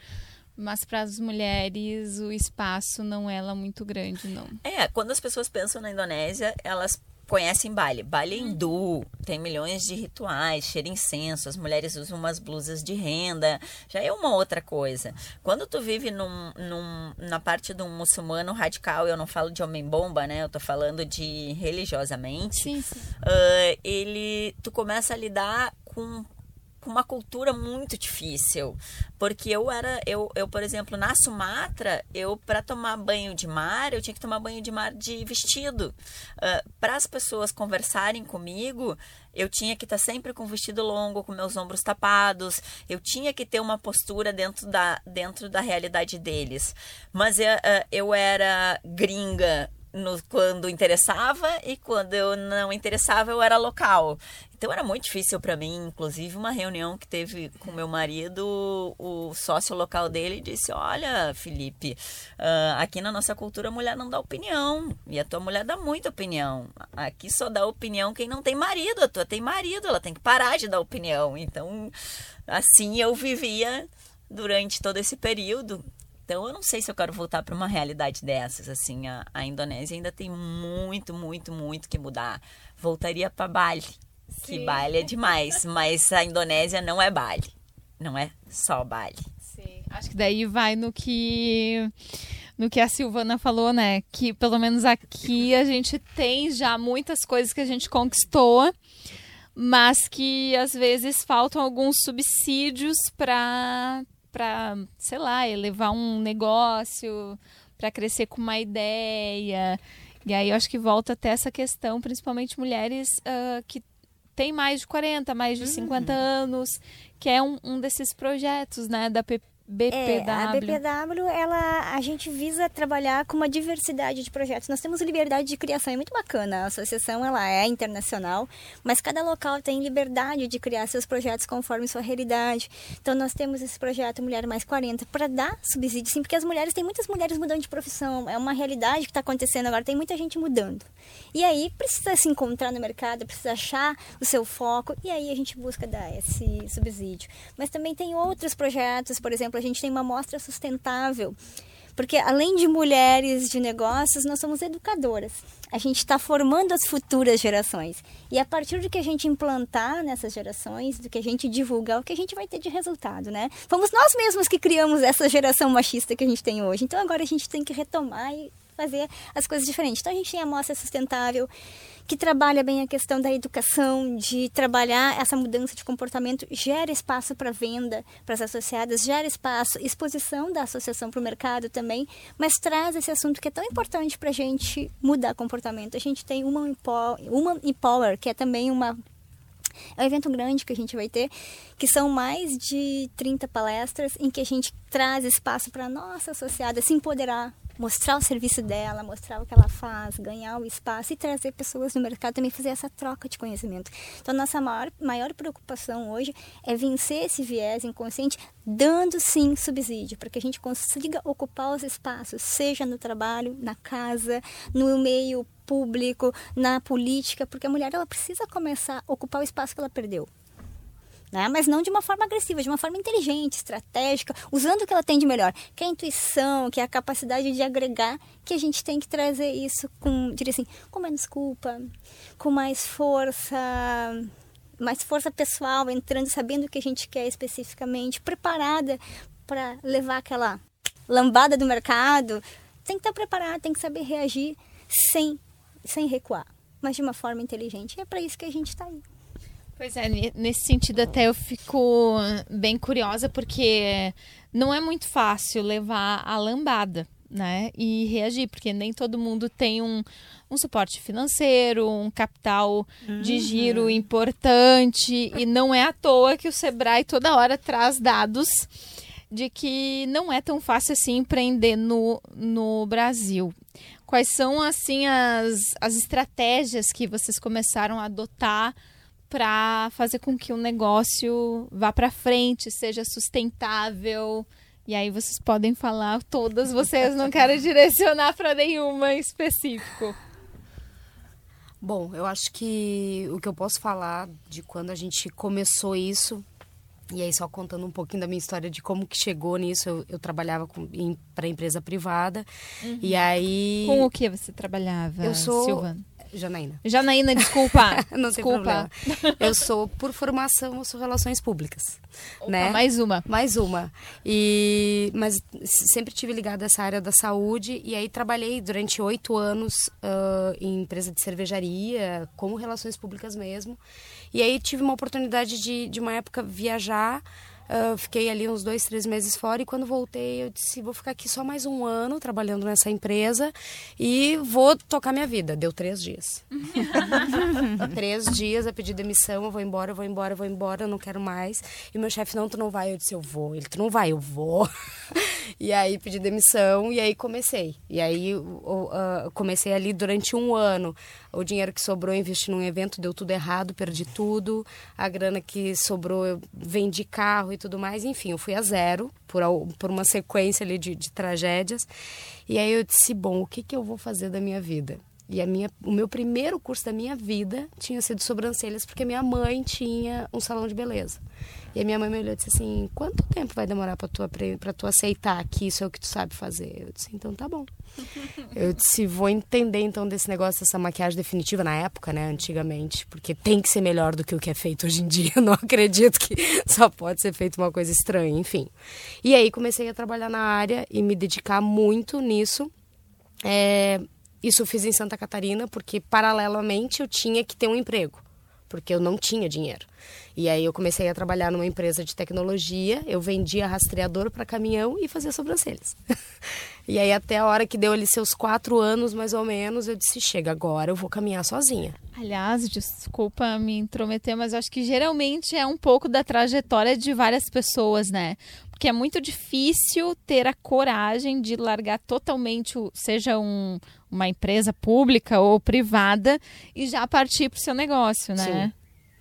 Mas para as mulheres o espaço não é lá muito grande, não. É, quando as pessoas pensam na Indonésia, elas conhecem baile. Baile hindu, tem milhões de rituais, cheira incenso, as mulheres usam umas blusas de renda, já é uma outra coisa. Quando tu vive num, num, na parte de um muçulmano radical, eu não falo de homem-bomba, né? Eu tô falando de religiosamente. Sim, sim. Uh, ele, tu começa a lidar com com uma cultura muito difícil. Porque eu era, eu, eu por exemplo, na Sumatra, eu para tomar banho de mar, eu tinha que tomar banho de mar de vestido. Uh, para as pessoas conversarem comigo, eu tinha que estar tá sempre com vestido longo, com meus ombros tapados. Eu tinha que ter uma postura dentro da, dentro da realidade deles. Mas eu, uh, eu era gringa no, quando interessava e quando eu não interessava eu era local. Então era muito difícil para mim, inclusive uma reunião que teve com meu marido, o sócio local dele disse: "Olha, Felipe, uh, aqui na nossa cultura a mulher não dá opinião e a tua mulher dá muita opinião. Aqui só dá opinião quem não tem marido, a tua tem marido, ela tem que parar de dar opinião". Então, assim eu vivia durante todo esse período então, eu não sei se eu quero voltar para uma realidade dessas. Assim, a, a, Indonésia ainda tem muito, muito, muito que mudar. Voltaria para Bali, Sim. que Bali é demais, mas a Indonésia não é Bali, não é só Bali. Sim, acho que daí vai no que no que a Silvana falou, né? Que pelo menos aqui a gente tem já muitas coisas que a gente conquistou, mas que às vezes faltam alguns subsídios para para, sei lá, elevar um negócio, para crescer com uma ideia. E aí eu acho que volta até essa questão, principalmente mulheres uh, que têm mais de 40, mais de uhum. 50 anos, que é um, um desses projetos, né, da PP BPW. É, a BPW, ela, a gente visa trabalhar com uma diversidade de projetos. Nós temos liberdade de criação, é muito bacana. A associação ela é internacional, mas cada local tem liberdade de criar seus projetos conforme sua realidade. Então nós temos esse projeto Mulher Mais 40 para dar subsídio, sim, porque as mulheres, tem muitas mulheres mudando de profissão, é uma realidade que está acontecendo agora, tem muita gente mudando. E aí precisa se encontrar no mercado, precisa achar o seu foco, e aí a gente busca dar esse subsídio. Mas também tem outros projetos, por exemplo, a gente tem uma mostra sustentável. Porque além de mulheres de negócios, nós somos educadoras. A gente está formando as futuras gerações. E a partir do que a gente implantar nessas gerações, do que a gente divulgar, o que a gente vai ter de resultado, né? Fomos nós mesmos que criamos essa geração machista que a gente tem hoje. Então agora a gente tem que retomar e fazer as coisas diferentes. Então a gente tem a Mostra Sustentável, que trabalha bem a questão da educação, de trabalhar essa mudança de comportamento, gera espaço para venda para as associadas, gera espaço, exposição da associação para o mercado também, mas traz esse assunto que é tão importante para a gente mudar comportamento. A gente tem uma Woman Empower, que é também uma é um evento grande que a gente vai ter, que são mais de 30 palestras em que a gente traz espaço para a nossa associada se empoderar, mostrar o serviço dela, mostrar o que ela faz, ganhar o espaço e trazer pessoas no mercado também fazer essa troca de conhecimento. Então, nossa maior, maior preocupação hoje é vencer esse viés inconsciente, dando sim subsídio, para que a gente consiga ocupar os espaços, seja no trabalho, na casa, no meio público, na política, porque a mulher ela precisa começar a ocupar o espaço que ela perdeu né? mas não de uma forma agressiva, de uma forma inteligente, estratégica, usando o que ela tem de melhor, que é a intuição, que é a capacidade de agregar, que a gente tem que trazer isso com, diria assim, com menos culpa, com mais força, mais força pessoal, entrando, sabendo o que a gente quer especificamente, preparada para levar aquela lambada do mercado, tem que estar preparada, tem que saber reagir sem, sem recuar, mas de uma forma inteligente. E é para isso que a gente está aí. Pois é, nesse sentido até eu fico bem curiosa porque não é muito fácil levar a lambada, né? E reagir, porque nem todo mundo tem um, um suporte financeiro, um capital uhum. de giro importante e não é à toa que o Sebrae toda hora traz dados de que não é tão fácil assim empreender no, no Brasil. Quais são assim as, as estratégias que vocês começaram a adotar para fazer com que o negócio vá para frente, seja sustentável. E aí vocês podem falar todas, vocês não quero direcionar para nenhuma em específico. Bom, eu acho que o que eu posso falar de quando a gente começou isso, e aí só contando um pouquinho da minha história de como que chegou nisso, eu, eu trabalhava para empresa privada, uhum. e aí... Com o que você trabalhava, eu sou, Silvana? Janaína. Janaína, desculpa. Não desculpa. tem problema. Eu sou, por formação, eu sou relações públicas. Opa, né? Mais uma. Mais uma. E, mas sempre tive ligada a essa área da saúde e aí trabalhei durante oito anos uh, em empresa de cervejaria, como relações públicas mesmo. E aí tive uma oportunidade de, de uma época, viajar Uh, fiquei ali uns dois, três meses fora e quando voltei eu disse, vou ficar aqui só mais um ano trabalhando nessa empresa e vou tocar minha vida. Deu três dias. três dias a pedir demissão, eu vou embora, eu vou embora, eu vou embora, eu não quero mais. E meu chefe, não, tu não vai. Eu disse, eu vou. Ele, tu não vai, eu vou. e aí pedi demissão e aí comecei. E aí uh, comecei ali durante um ano. O dinheiro que sobrou eu investi num evento, deu tudo errado, perdi tudo. A grana que sobrou eu vendi carro e tudo mais. Enfim, eu fui a zero por, por uma sequência ali de, de tragédias. E aí eu disse, bom, o que, que eu vou fazer da minha vida? E a minha, o meu primeiro curso da minha vida tinha sido sobrancelhas, porque minha mãe tinha um salão de beleza. E a minha mãe me olhou e disse assim: quanto tempo vai demorar para tu, pra tu aceitar que isso é o que tu sabe fazer? Eu disse: então tá bom. Eu disse: vou entender então desse negócio, dessa maquiagem definitiva na época, né? Antigamente, porque tem que ser melhor do que o que é feito hoje em dia. Eu não acredito que só pode ser feito uma coisa estranha, enfim. E aí comecei a trabalhar na área e me dedicar muito nisso. É, isso eu fiz em Santa Catarina porque, paralelamente, eu tinha que ter um emprego, porque eu não tinha dinheiro. E aí eu comecei a trabalhar numa empresa de tecnologia, eu vendia rastreador para caminhão e fazia sobrancelhas. e aí até a hora que deu ali seus quatro anos, mais ou menos, eu disse, chega agora, eu vou caminhar sozinha. Aliás, desculpa me intrometer, mas acho que geralmente é um pouco da trajetória de várias pessoas, né? Porque é muito difícil ter a coragem de largar totalmente, seja um, uma empresa pública ou privada, e já partir para o seu negócio, né? Sim.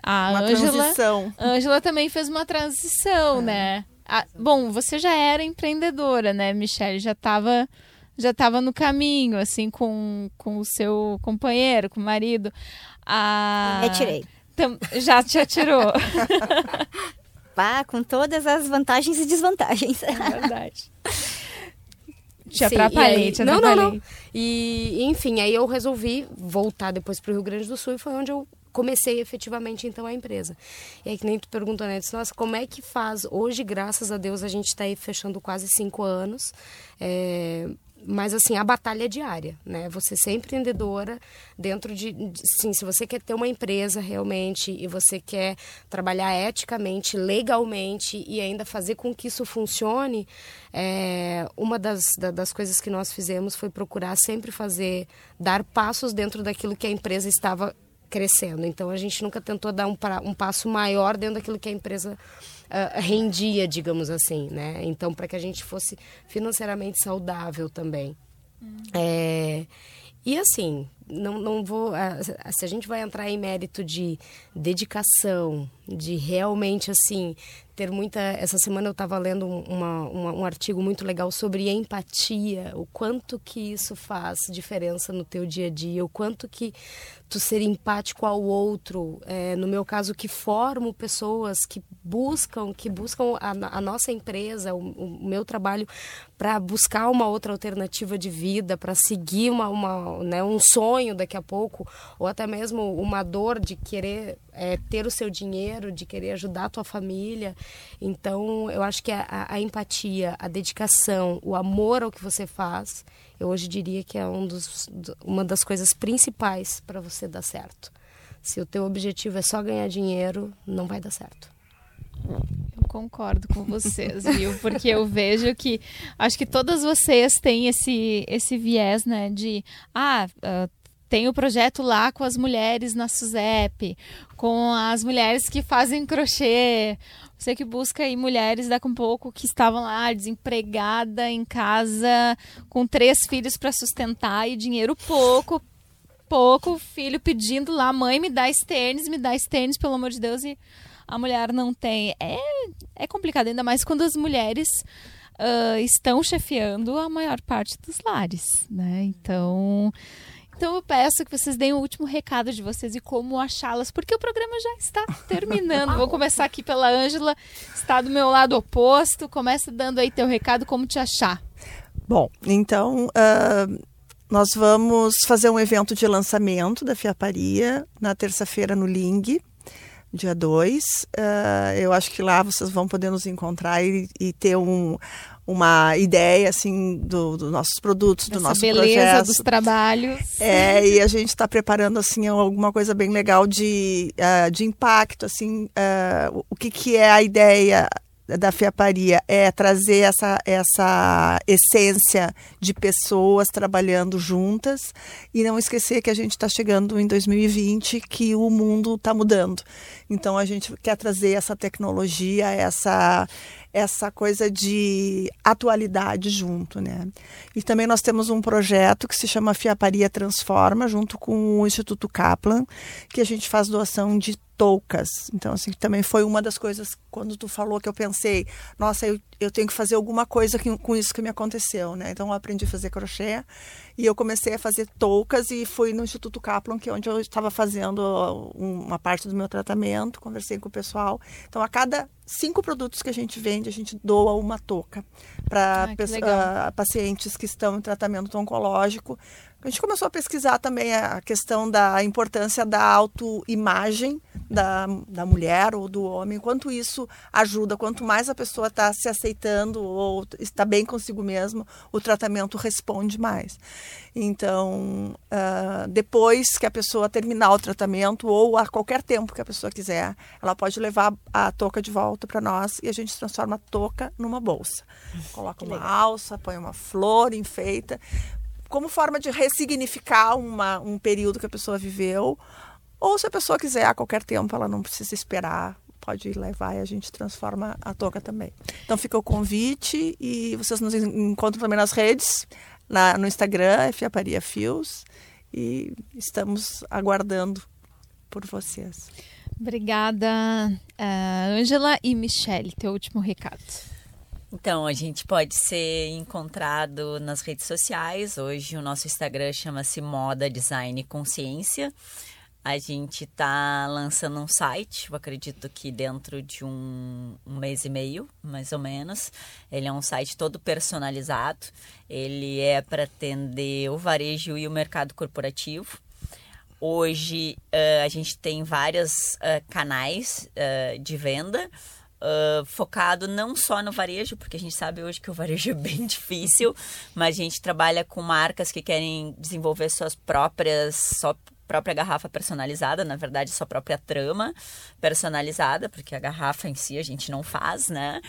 A uma Angela, transição. Ângela também fez uma transição, é. né? A, bom, você já era empreendedora, né, Michelle? Já estava já tava no caminho, assim, com, com o seu companheiro, com o marido. A... Me atirei. Tam, já te atirou. Pá, com todas as vantagens e desvantagens. É verdade. Te atrapalhei, aí, te atrapalhei. Não, não, não. E, enfim, aí eu resolvi voltar depois para o Rio Grande do Sul e foi onde eu comecei efetivamente então a empresa. E aí que nem tu perguntou, né? Disse, Nossa, como é que faz? Hoje, graças a Deus, a gente está aí fechando quase cinco anos. É, mas assim, a batalha é diária, né? Você ser empreendedora dentro de, sim, se você quer ter uma empresa realmente e você quer trabalhar eticamente, legalmente e ainda fazer com que isso funcione, é, uma das, da, das coisas que nós fizemos foi procurar sempre fazer, dar passos dentro daquilo que a empresa estava crescendo. Então a gente nunca tentou dar um, um passo maior dentro daquilo que a empresa uh, rendia, digamos assim, né? Então para que a gente fosse financeiramente saudável também. Hum. É, e assim, não, não vou. Se a gente vai entrar em mérito de dedicação, de realmente assim ter muita. Essa semana eu estava lendo uma, uma, um artigo muito legal sobre empatia, o quanto que isso faz diferença no teu dia a dia, o quanto que tu ser empático ao outro, é, no meu caso que formo pessoas que buscam, que buscam a, a nossa empresa, o, o meu trabalho para buscar uma outra alternativa de vida, para seguir uma, uma né, um sonho daqui a pouco, ou até mesmo uma dor de querer é, ter o seu dinheiro, de querer ajudar a tua família. Então, eu acho que a, a, empatia, a dedicação, o amor ao que você faz, eu hoje diria que é um dos, uma das coisas principais para você dar certo. Se o teu objetivo é só ganhar dinheiro, não vai dar certo. Eu concordo com vocês, viu? Porque eu vejo que acho que todas vocês têm esse esse viés, né, de ah, uh, tem o projeto lá com as mulheres na SUSEP, com as mulheres que fazem crochê. Você que busca aí mulheres daqui um pouco que estavam lá desempregada em casa, com três filhos para sustentar e dinheiro pouco, pouco, filho pedindo lá, mãe, me dá tênis, me dá tênis, pelo amor de Deus, e a mulher não tem. É, é complicado, ainda mais quando as mulheres uh, estão chefiando a maior parte dos lares, né? Então, então eu peço que vocês deem o último recado de vocês e como achá-las, porque o programa já está terminando. Vou começar aqui pela Ângela, está do meu lado oposto. Começa dando aí teu recado, como te achar. Bom, então uh, nós vamos fazer um evento de lançamento da Fiaparia na terça-feira no Ling, dia 2. Uh, ah, eu acho que lá vocês vão poder nos encontrar e, e ter um, uma ideia assim do, dos nossos produtos, do nosso beleza projeto. dos trabalhos. É, e a gente está preparando assim alguma coisa bem legal de, uh, de impacto, assim, uh, o que, que é a ideia da fiaparia é trazer essa, essa essência de pessoas trabalhando juntas e não esquecer que a gente está chegando em 2020, que o mundo está mudando. Então a gente quer trazer essa tecnologia, essa essa coisa de atualidade junto, né? E também nós temos um projeto que se chama Fiaparia Transforma, junto com o Instituto Kaplan, que a gente faz doação de toucas. Então, assim, também foi uma das coisas, quando tu falou que eu pensei, nossa, eu, eu tenho que fazer alguma coisa que, com isso que me aconteceu, né? Então, eu aprendi a fazer crochê e eu comecei a fazer toucas e fui no Instituto Kaplan, que é onde eu estava fazendo uma parte do meu tratamento, conversei com o pessoal. Então, a cada cinco produtos que a gente vende, a gente doa uma touca para ah, pacientes que estão em tratamento oncológico a gente começou a pesquisar também a questão da importância da autoimagem da, da mulher ou do homem, quanto isso ajuda, quanto mais a pessoa está se aceitando ou está bem consigo mesmo, o tratamento responde mais. Então, uh, depois que a pessoa terminar o tratamento ou a qualquer tempo que a pessoa quiser, ela pode levar a touca de volta para nós e a gente transforma a touca numa bolsa. Coloca uma alça, põe uma flor, enfeita, como forma de ressignificar uma, um período que a pessoa viveu. Ou se a pessoa quiser a qualquer tempo, ela não precisa esperar, pode levar e a gente transforma a touca também. Então fica o convite e vocês nos encontram também nas redes, na, no Instagram, é Fiaparia Fios, e estamos aguardando por vocês. Obrigada, uh, Angela e Michelle, teu último recado. Então, a gente pode ser encontrado nas redes sociais. Hoje o nosso Instagram chama-se Moda Design Consciência. A gente está lançando um site, eu acredito que dentro de um, um, mês e meio, mais ou menos. Ele é um site todo personalizado. Ele é para atender o varejo e o mercado corporativo. Hoje uh, a gente tem vários uh, canais uh, de venda uh, focado não só no varejo, porque a gente sabe hoje que o varejo é bem difícil, mas a gente trabalha com marcas que querem desenvolver suas próprias, sua própria garrafa personalizada, na verdade, sua própria trama personalizada, porque a garrafa em si a gente não faz, né?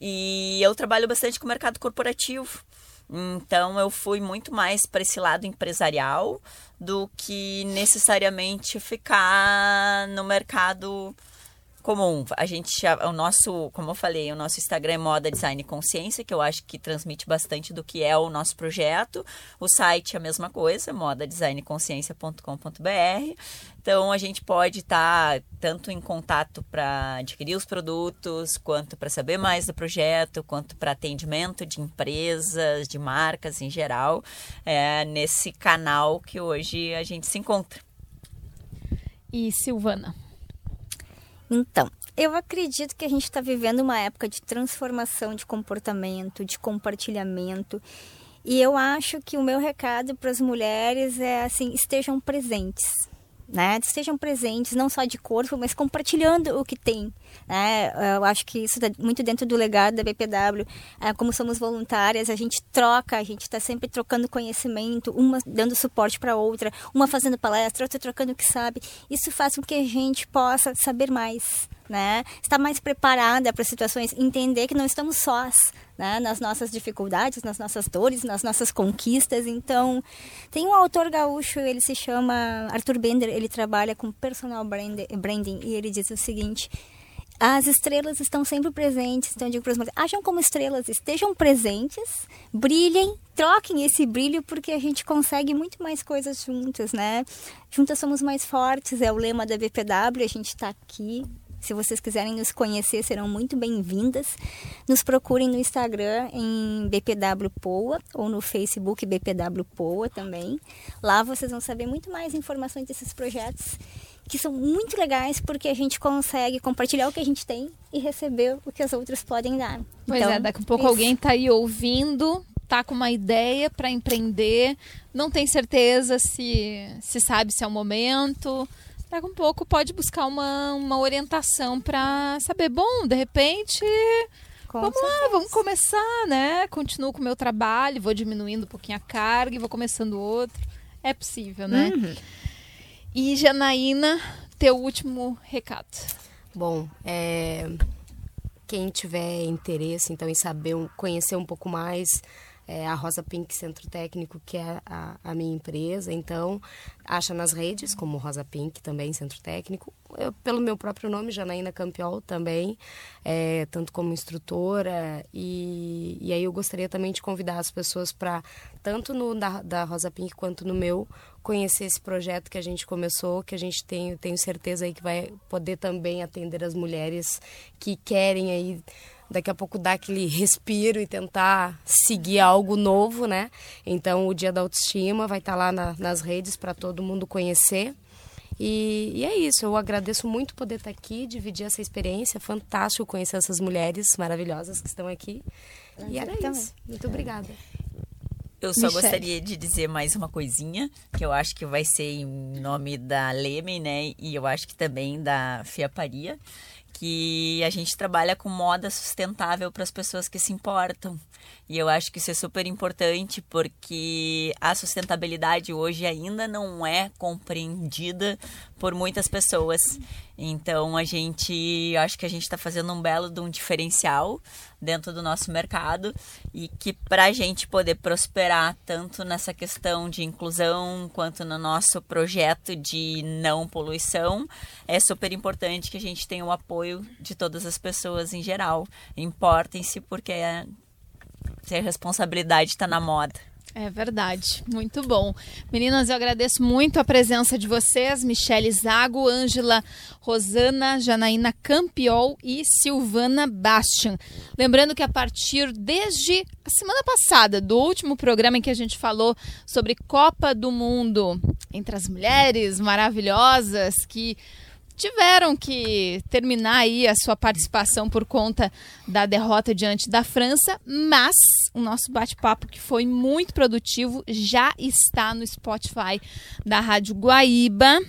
E eu trabalho bastante com o mercado corporativo. Então eu fui muito mais para esse lado empresarial do que necessariamente ficar no mercado comum. A gente, o nosso, como eu falei, o nosso Instagram é Moda Design Consciência, que eu acho que transmite bastante do que é o nosso projeto. O site é a mesma coisa, modadesigneconsciência.com.br. Então a gente pode estar tá tanto em contato para adquirir os produtos, quanto para saber mais do projeto, quanto para atendimento de empresas, de marcas em geral, é, nesse canal que hoje a gente se encontra. E Silvana? Então, eu acredito que a gente está vivendo uma época de transformação de comportamento, de compartilhamento. E eu acho que o meu recado para as mulheres é assim: estejam presentes né? Estejam presentes, não só de corpo, mas compartilhando o que tem, né? Eu acho que isso está muito dentro do legado da BPW. É, como somos voluntárias, a gente troca, a gente está sempre trocando conhecimento, uma dando suporte para outra, uma fazendo palestra, outra trocando o que sabe. Isso faz com que a gente possa saber mais, né? Estar mais preparada para situações, entender que não estamos sós, né? Nas nossas dificuldades, nas nossas dores, nas nossas conquistas. Então, tem um autor gaúcho, ele se chama Arthur Bender, ele trabalha com personal branding e ele diz o seguinte: as estrelas estão sempre presentes. Então, eu digo para os mulheres, ajam como estrelas, estejam presentes, brilhem, troquem esse brilho, porque a gente consegue muito mais coisas juntas, né? Juntas somos mais fortes, é o lema da BPW, a gente está aqui se vocês quiserem nos conhecer, serão muito bem-vindas. Nos procurem no Instagram em BPW Poa ou no Facebook BPW Poa também. Lá vocês vão saber muito mais informações desses projetos que são muito legais porque a gente consegue compartilhar o que a gente tem e receber o que as outras podem dar. Pois é, então, é, daqui a pouco isso. alguém está aí ouvindo, tá com uma ideia para empreender, não tem certeza se se sabe se é o momento daqui um pouco pode buscar uma, uma orientação para saber, bom, de repente, com vamos certeza. lá, vamos começar, né? Continuo com o meu trabalho, vou diminuindo um pouquinho a carga e vou começando outro. É possível, né? Uhum. E Janaína, teu último recado. Bom, é, quem tiver interesse então em saber, conhecer um pouco mais é a Rosa Pink Centro Técnico, que é a, a, minha empresa. Então, acha nas redes, como Rosa Pink, também Centro Técnico. Eu, pelo meu próprio nome, Janaína Campiol, também, é, tanto como instrutora. E, e aí eu gostaria também de convidar as pessoas para, tanto no da, da Rosa Pink quanto no meu, conhecer esse projeto que a gente começou, que a gente tem, tenho certeza aí que vai poder também atender as mulheres que querem aí daqui a pouco dar aquele respiro e tentar seguir algo novo, né? Então, o Dia da Autoestima vai estar lá na, nas redes para todo mundo conhecer. E, e, é isso, eu agradeço muito poder estar aqui, dividir essa experiência. Fantástico conhecer essas mulheres maravilhosas que estão aqui. E era isso. Muito obrigada. Eu só Michelle. gostaria de dizer mais uma coisinha, que eu acho que vai ser em nome da Leme, né? E eu acho que também da Fiaparia que a gente trabalha com moda sustentável para as pessoas que se importam. E eu acho que isso é super importante porque a sustentabilidade hoje ainda não é compreendida por muitas pessoas. Então a gente acho que a gente está fazendo um belo de um diferencial dentro do nosso mercado e que para a gente poder prosperar tanto nessa questão de inclusão quanto no nosso projeto de não poluição é super importante que a gente tenha o apoio de todas as pessoas em geral. Importem-se porque a responsabilidade está na moda. É verdade, muito bom. Meninas, eu agradeço muito a presença de vocês, Michele Zago, Ângela Rosana, Janaína Campiol e Silvana Bastian. Lembrando que a partir desde a semana passada, do último programa em que a gente falou sobre Copa do Mundo entre as mulheres maravilhosas que tiveram que terminar aí a sua participação por conta da derrota diante da França, mas o nosso bate-papo que foi muito produtivo já está no Spotify da Rádio Guaíba.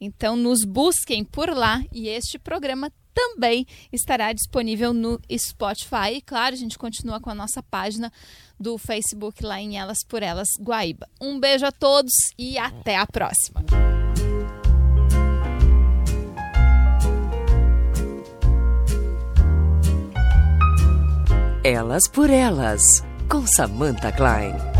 Então nos busquem por lá e este programa também estará disponível no Spotify. E claro, a gente continua com a nossa página do Facebook lá em Elas por Elas Guaíba. Um beijo a todos e até a próxima. Elas por Elas, com Samantha Klein.